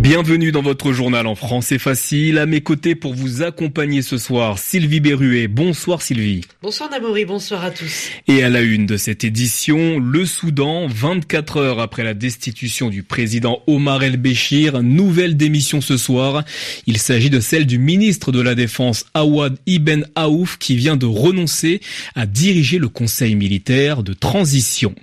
Bienvenue dans votre journal en français facile. À mes côtés pour vous accompagner ce soir, Sylvie Berruet. Bonsoir Sylvie. Bonsoir Namouri, bonsoir à tous. Et à la une de cette édition, le Soudan, 24 heures après la destitution du président Omar el-Béchir, nouvelle démission ce soir. Il s'agit de celle du ministre de la Défense Awad Ibn Aouf qui vient de renoncer à diriger le conseil militaire de transition.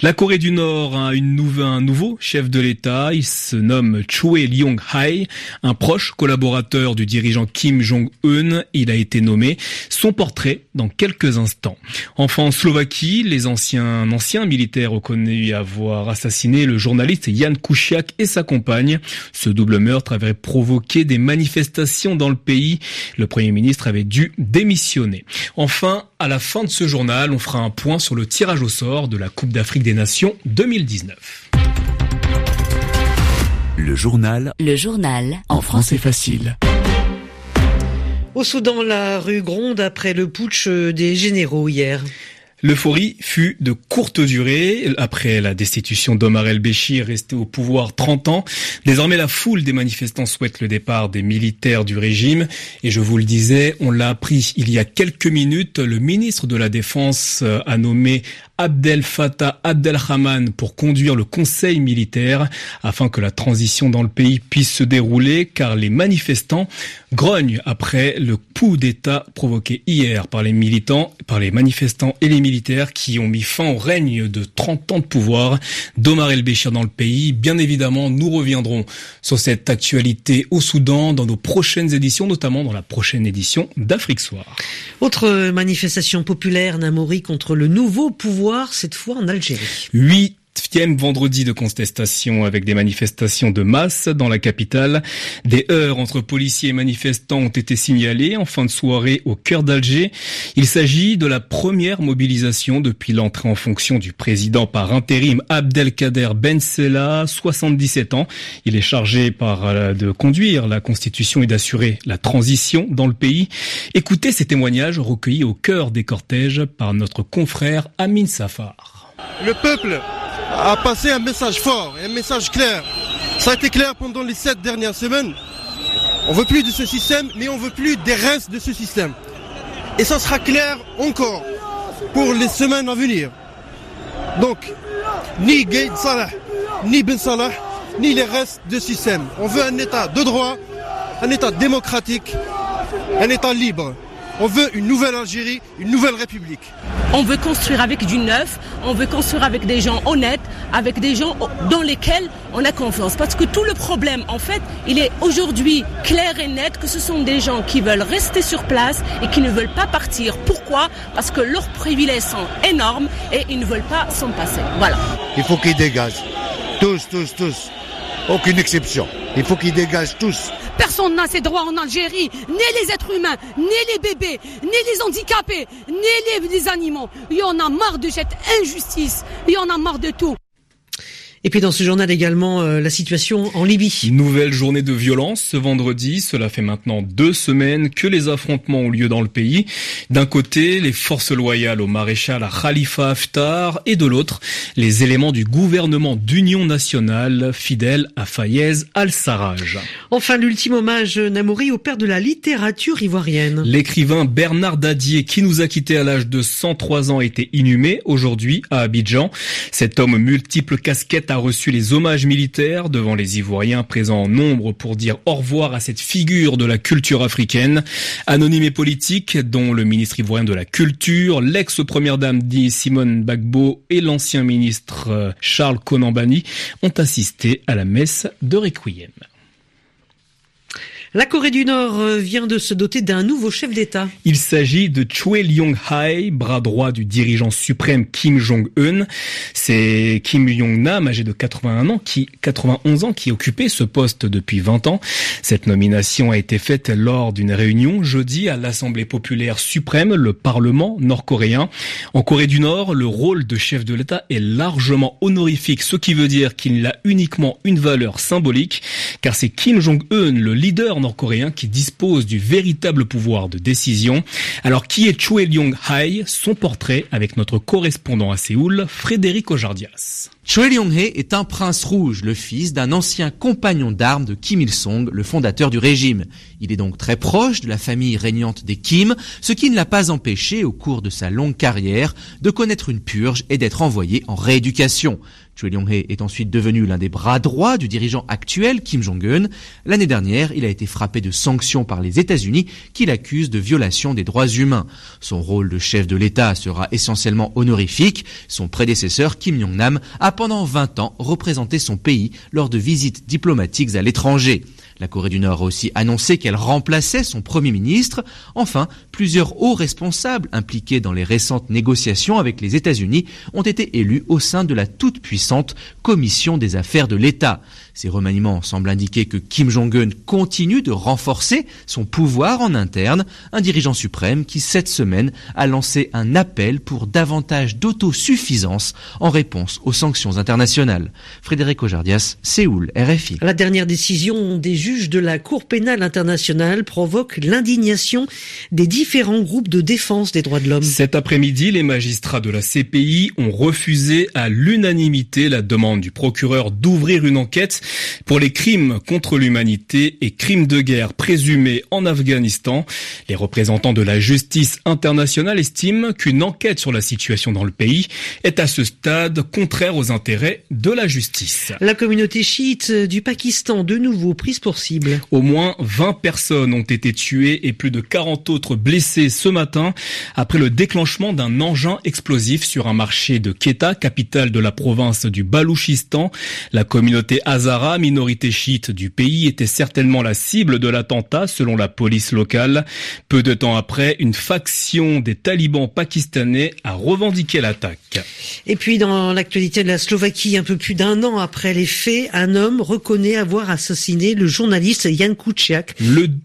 La Corée du Nord a une un nouveau chef de l'État. Il se nomme Chue Lyong Hai, un proche collaborateur du dirigeant Kim Jong-un. Il a été nommé. Son portrait dans quelques instants. Enfin, en Slovaquie, les anciens, anciens militaires reconnus avoir assassiné le journaliste Jan Kuciak et sa compagne. Ce double meurtre avait provoqué des manifestations dans le pays. Le premier ministre avait dû démissionner. Enfin, à la fin de ce journal, on fera un point sur le tirage au sort de la Coupe d'Afrique des Nations 2019. Le journal. Le journal. En français facile. Au Soudan, la rue gronde après le putsch des généraux hier. L'euphorie fut de courte durée. Après la destitution d'Omar el-Béchir, resté au pouvoir 30 ans, désormais la foule des manifestants souhaite le départ des militaires du régime. Et je vous le disais, on l'a appris il y a quelques minutes, le ministre de la Défense a nommé Abdel Fattah Abdelrahman pour conduire le conseil militaire afin que la transition dans le pays puisse se dérouler car les manifestants grognent après le coup d'État provoqué hier par les militants, par les manifestants et les militaires qui ont mis fin au règne de 30 ans de pouvoir d'Omar el-Béchir dans le pays. Bien évidemment, nous reviendrons sur cette actualité au Soudan dans nos prochaines éditions, notamment dans la prochaine édition d'Afrique Soir. Autre manifestation populaire, Namori, contre le nouveau pouvoir cette fois en Algérie. Huitième vendredi de contestation avec des manifestations de masse dans la capitale. Des heurts entre policiers et manifestants ont été signalés en fin de soirée au cœur d'Alger. Il s'agit de la première mobilisation depuis l'entrée en fonction du président par intérim Abdelkader Ben 77 ans. Il est chargé par euh, de conduire la constitution et d'assurer la transition dans le pays. Écoutez ces témoignages recueillis au cœur des cortèges par notre confrère Amin Safar. Le peuple a passé un message fort un message clair. Ça a été clair pendant les sept dernières semaines. On veut plus de ce système, mais on veut plus des restes de ce système. Et ça sera clair encore pour les semaines à venir. Donc, ni Gaïd Salah, ni Ben Salah, ni les restes de système. On veut un État de droit, un État démocratique, un État libre. On veut une nouvelle Algérie, une nouvelle République. On veut construire avec du neuf, on veut construire avec des gens honnêtes, avec des gens dans lesquels on a confiance. Parce que tout le problème, en fait, il est aujourd'hui clair et net que ce sont des gens qui veulent rester sur place et qui ne veulent pas partir. Pourquoi? Parce que leurs privilèges sont énormes et ils ne veulent pas s'en passer. Voilà. Il faut qu'ils dégagent. Tous, tous, tous. Aucune exception. Il faut qu'ils dégagent tous. Personne n'a ses droits en Algérie, ni les êtres humains, ni les bébés, ni les handicapés, ni les, animaux. Il y en a marre de cette injustice, il y en a marre de tout. Et puis dans ce journal également, euh, la situation en Libye. Nouvelle journée de violence ce vendredi. Cela fait maintenant deux semaines que les affrontements ont lieu dans le pays. D'un côté, les forces loyales au maréchal à Khalifa Haftar et de l'autre, les éléments du gouvernement d'union nationale fidèles à Fayez al-Sarraj. Enfin, l'ultime hommage Namouri au père de la littérature ivoirienne. L'écrivain Bernard Dadier, qui nous a quittés à l'âge de 103 ans, a été inhumé aujourd'hui à Abidjan. Cet homme multiple casquette a reçu les hommages militaires devant les Ivoiriens présents en nombre pour dire au revoir à cette figure de la culture africaine. Anonyme et politique, dont le ministre ivoirien de la Culture, l'ex-première dame dit Simone Bagbo et l'ancien ministre euh, Charles Konambani ont assisté à la messe de Requiem. La Corée du Nord euh, vient de se doter d'un nouveau chef d'État. Il s'agit de Choi Lyong-hae, bras droit du dirigeant suprême Kim Jong-un. C'est Kim Jong-nam, âgé de 81 ans, qui 91 ans, qui occupait ce poste depuis 20 ans. Cette nomination a été faite lors d'une réunion jeudi à l'Assemblée populaire suprême, le Parlement nord-coréen. En Corée du Nord, le rôle de chef de l'État est largement honorifique, ce qui veut dire qu'il a uniquement une valeur symbolique, car c'est Kim Jong-un, le leader nord-coréen qui dispose du véritable pouvoir de décision. Alors qui est Choi Lyong-hae Son portrait avec notre correspondant à Séoul, Frédéric Ojardias. Choi Lyong-hae est un prince rouge, le fils d'un ancien compagnon d'armes de Kim Il-sung, le fondateur du régime. Il est donc très proche de la famille régnante des Kim, ce qui ne l'a pas empêché, au cours de sa longue carrière, de connaître une purge et d'être envoyé en rééducation. Choi Lyong-hae est ensuite devenu l'un des bras droits du dirigeant actuel Kim Jong-un. L'année dernière, il a été frappé de sanctions par les États-Unis qui l'accusent de violation des droits humains. Son rôle de chef de l'État sera essentiellement honorifique. Son prédécesseur Kim Jong-nam a pendant 20 ans représenté son pays lors de visites diplomatiques à l'étranger. La Corée du Nord a aussi annoncé qu'elle remplaçait son Premier ministre. Enfin, plusieurs hauts responsables impliqués dans les récentes négociations avec les États-Unis ont été élus au sein de la toute-puissante Commission des affaires de l'État. Ces remaniements semblent indiquer que Kim Jong-un continue de renforcer son pouvoir en interne, un dirigeant suprême qui cette semaine a lancé un appel pour davantage d'autosuffisance en réponse aux sanctions internationales. Frédéric Ojardias, Séoul, RFI. La dernière décision des juges de la Cour pénale internationale provoque l'indignation des différents groupes de défense des droits de l'homme. Cet après-midi, les magistrats de la CPI ont refusé à l'unanimité la demande du procureur d'ouvrir une enquête pour les crimes contre l'humanité et crimes de guerre présumés en Afghanistan. Les représentants de la justice internationale estiment qu'une enquête sur la situation dans le pays est à ce stade contraire aux intérêts de la justice. La communauté chiite du Pakistan, de nouveau prise pour cible. Au moins 20 personnes ont été tuées et plus de 40 autres blessées ce matin après le déclenchement d'un engin explosif sur un marché de Quetta, capitale de la province du Balouchistan. La communauté Hazara, minorité chiite du pays, était certainement la cible de l'attentat selon la police locale. Peu de temps après, une faction des talibans pakistanais a revendiqué l'attaque. Et puis dans l'actualité de la Slovaquie, un peu plus d'un an après les faits, un homme reconnaît avoir assassiné le journaliste Jan Kuciak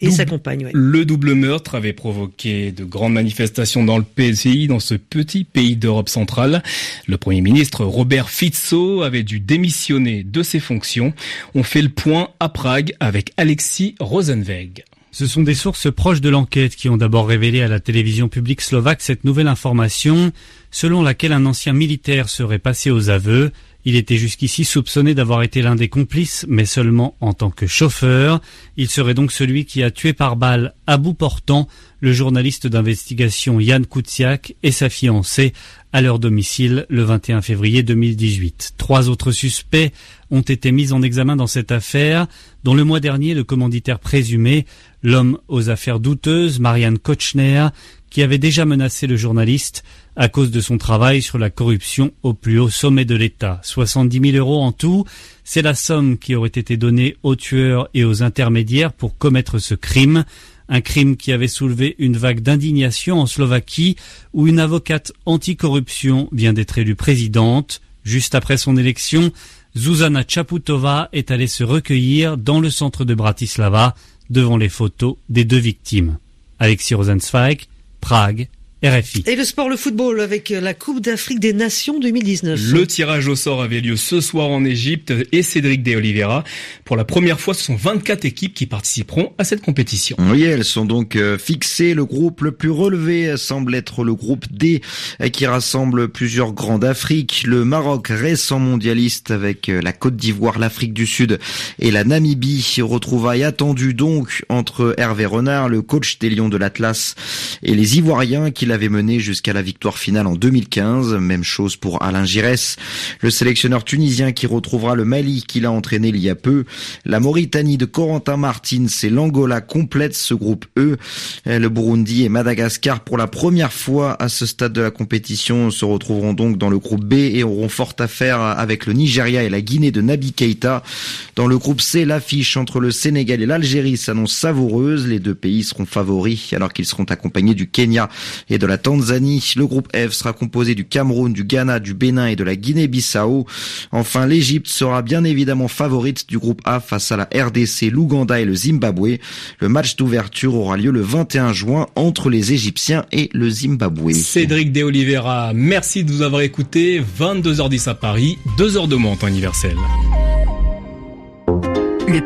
et sa compagne. Le double meurtre avait provoqué de grandes manifestations dans le pays, dans ce petit pays d'Europe centrale. Le Premier ministre Robert Fico avait dû démissionner de ses fonctions. On fait le point à Prague avec Alexis Rosenweg. Ce sont des sources proches de l'enquête qui ont d'abord révélé à la télévision publique slovaque cette nouvelle information selon laquelle un ancien militaire serait passé aux aveux. Il était jusqu'ici soupçonné d'avoir été l'un des complices, mais seulement en tant que chauffeur. Il serait donc celui qui a tué par balle à bout portant le journaliste d'investigation Yann Koutsiak et sa fiancée à leur domicile le 21 février 2018. Trois autres suspects ont été mis en examen dans cette affaire, dont le mois dernier le commanditaire présumé, l'homme aux affaires douteuses, Marianne Kochner, qui avait déjà menacé le journaliste à cause de son travail sur la corruption au plus haut sommet de l'État. 70 000 euros en tout, c'est la somme qui aurait été donnée aux tueurs et aux intermédiaires pour commettre ce crime. Un crime qui avait soulevé une vague d'indignation en Slovaquie où une avocate anticorruption vient d'être élue présidente. Juste après son élection, Zuzana Chaputova est allée se recueillir dans le centre de Bratislava devant les photos des deux victimes. Alexis Rosenzweig, Prague, RFI. Et le sport, le football, avec la Coupe d'Afrique des Nations 2019. Le tirage au sort avait lieu ce soir en Égypte et Cédric De Oliveira. Pour la première fois, ce sont 24 équipes qui participeront à cette compétition. Oui, elles sont donc euh, fixées. Le groupe le plus relevé semble être le groupe D, euh, qui rassemble plusieurs grands d'Afrique. Le Maroc, récent mondialiste avec euh, la Côte d'Ivoire, l'Afrique du Sud et la Namibie. Retrouvailles attendues donc entre Hervé Renard, le coach des Lions de l'Atlas, et les Ivoiriens qui avait mené jusqu'à la victoire finale en 2015. Même chose pour Alain Giresse, le sélectionneur tunisien qui retrouvera le Mali qu'il a entraîné il y a peu. La Mauritanie de Corentin Martins et l'Angola complètent ce groupe E. Le Burundi et Madagascar pour la première fois à ce stade de la compétition se retrouveront donc dans le groupe B et auront fort à faire avec le Nigeria et la Guinée de Nabi Keita. Dans le groupe C, l'affiche entre le Sénégal et l'Algérie s'annonce savoureuse. Les deux pays seront favoris alors qu'ils seront accompagnés du Kenya et de la Tanzanie. Le groupe F sera composé du Cameroun, du Ghana, du Bénin et de la Guinée-Bissau. Enfin, l'Égypte sera bien évidemment favorite du groupe A face à la RDC, l'Ouganda et le Zimbabwe. Le match d'ouverture aura lieu le 21 juin entre les Égyptiens et le Zimbabwe. Cédric De Oliveira, merci de vous avoir écouté. 22h10 à Paris, 2h de monte universelle.